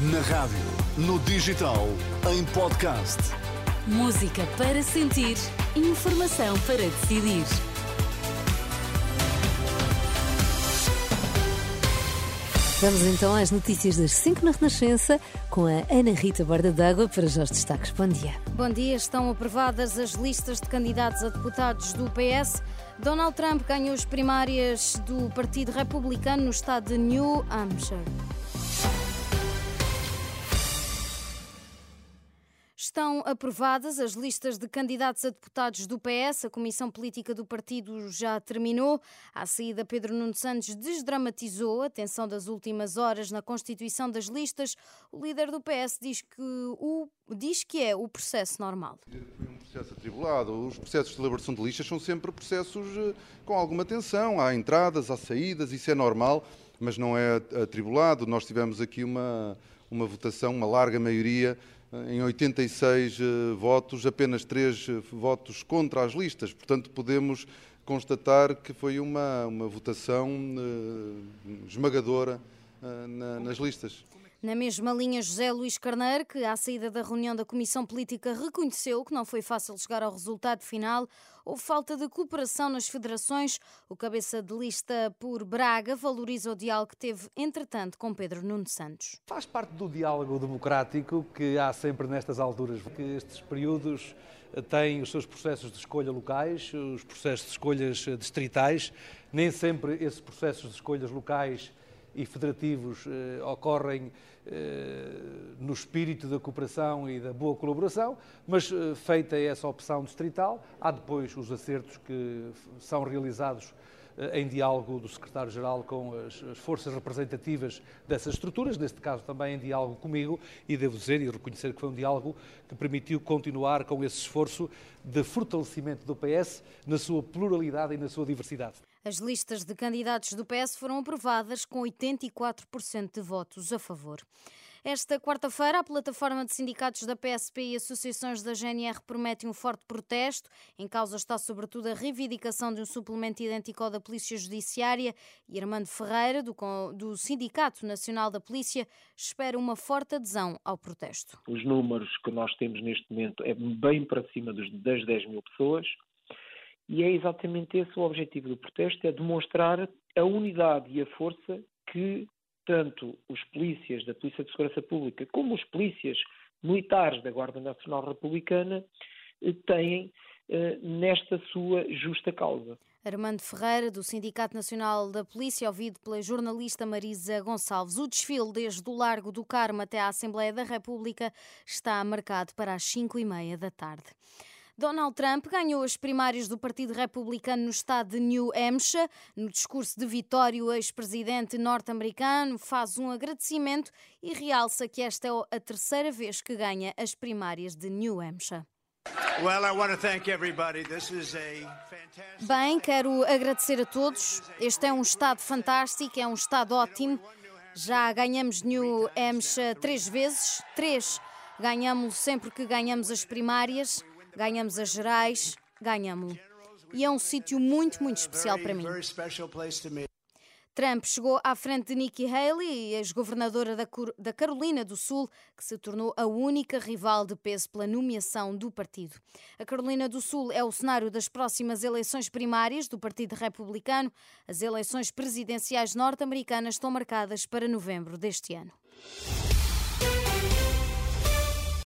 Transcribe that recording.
Na rádio, no digital, em podcast. Música para sentir, informação para decidir. Vamos então às notícias das 5 na Renascença com a Ana Rita Borda d'Água para já os destaques. Bom dia. Bom dia. Estão aprovadas as listas de candidatos a deputados do PS. Donald Trump ganhou as primárias do Partido Republicano no estado de New Hampshire. Estão aprovadas as listas de candidatos a deputados do PS. A Comissão Política do Partido já terminou. À saída, Pedro Nuno Santos desdramatizou a tensão das últimas horas na constituição das listas. O líder do PS diz que, o, diz que é o processo normal. Foi um processo atribulado. Os processos de elaboração de listas são sempre processos eh, com alguma tensão. Há entradas, há saídas, isso é normal, mas não é atribulado. Nós tivemos aqui uma, uma votação, uma larga maioria em 86 eh, votos, apenas 3 eh, votos contra as listas. Portanto, podemos constatar que foi uma, uma votação esmagadora na, nas listas. Na mesma linha, José Luís Carneiro, que à saída da reunião da Comissão Política reconheceu que não foi fácil chegar ao resultado final, houve falta de cooperação nas federações. O cabeça de lista por Braga valoriza o diálogo que teve, entretanto, com Pedro Nuno Santos. Faz parte do diálogo democrático que há sempre nestas alturas, que estes períodos têm os seus processos de escolha locais, os processos de escolhas distritais. Nem sempre esses processos de escolhas locais e federativos eh, ocorrem eh, no espírito da cooperação e da boa colaboração, mas eh, feita essa opção distrital, há depois os acertos que são realizados em diálogo do Secretário-Geral com as, as, forças representativas dessas estruturas, neste caso também em diálogo comigo, e devo dizer e reconhecer que foi um diálogo que permitiu continuar com esse esforço de fortalecimento do PS na sua pluralidade e na sua diversidade. As listas de candidatos do PS foram aprovadas com 84% de votos a favor. Esta quarta-feira, a plataforma de sindicatos da PSP e associações da GNR promete um forte protesto. Em causa está, sobretudo, a reivindicação de um suplemento idêntico ao da Polícia Judiciária. E Armando Ferreira, do, do Sindicato Nacional da Polícia, espera uma forte adesão ao protesto. Os números que nós temos neste momento é bem para cima das 10 mil pessoas. E é exatamente esse o objetivo do protesto, é demonstrar a unidade e a força que tanto os polícias da Polícia de Segurança Pública como os polícias militares da Guarda Nacional Republicana eh, têm eh, nesta sua justa causa. Armando Ferreira, do Sindicato Nacional da Polícia, ouvido pela jornalista Marisa Gonçalves. O desfile desde o Largo do Carmo até à Assembleia da República está marcado para as 5 e meia da tarde. Donald Trump ganhou as primárias do Partido Republicano no estado de New Hampshire. No discurso de vitória, o ex-presidente norte-americano faz um agradecimento e realça que esta é a terceira vez que ganha as primárias de New Hampshire. Bem, quero agradecer a todos. Este é um estado fantástico, é um estado ótimo. Já ganhamos New Hampshire três vezes, três ganhamos sempre que ganhamos as primárias ganhamos as gerais, ganhamos-lo. E é um sítio muito, muito especial para mim. Trump chegou à frente de Nikki Haley, ex-governadora da Carolina do Sul, que se tornou a única rival de peso pela nomeação do partido. A Carolina do Sul é o cenário das próximas eleições primárias do Partido Republicano. As eleições presidenciais norte-americanas estão marcadas para novembro deste ano.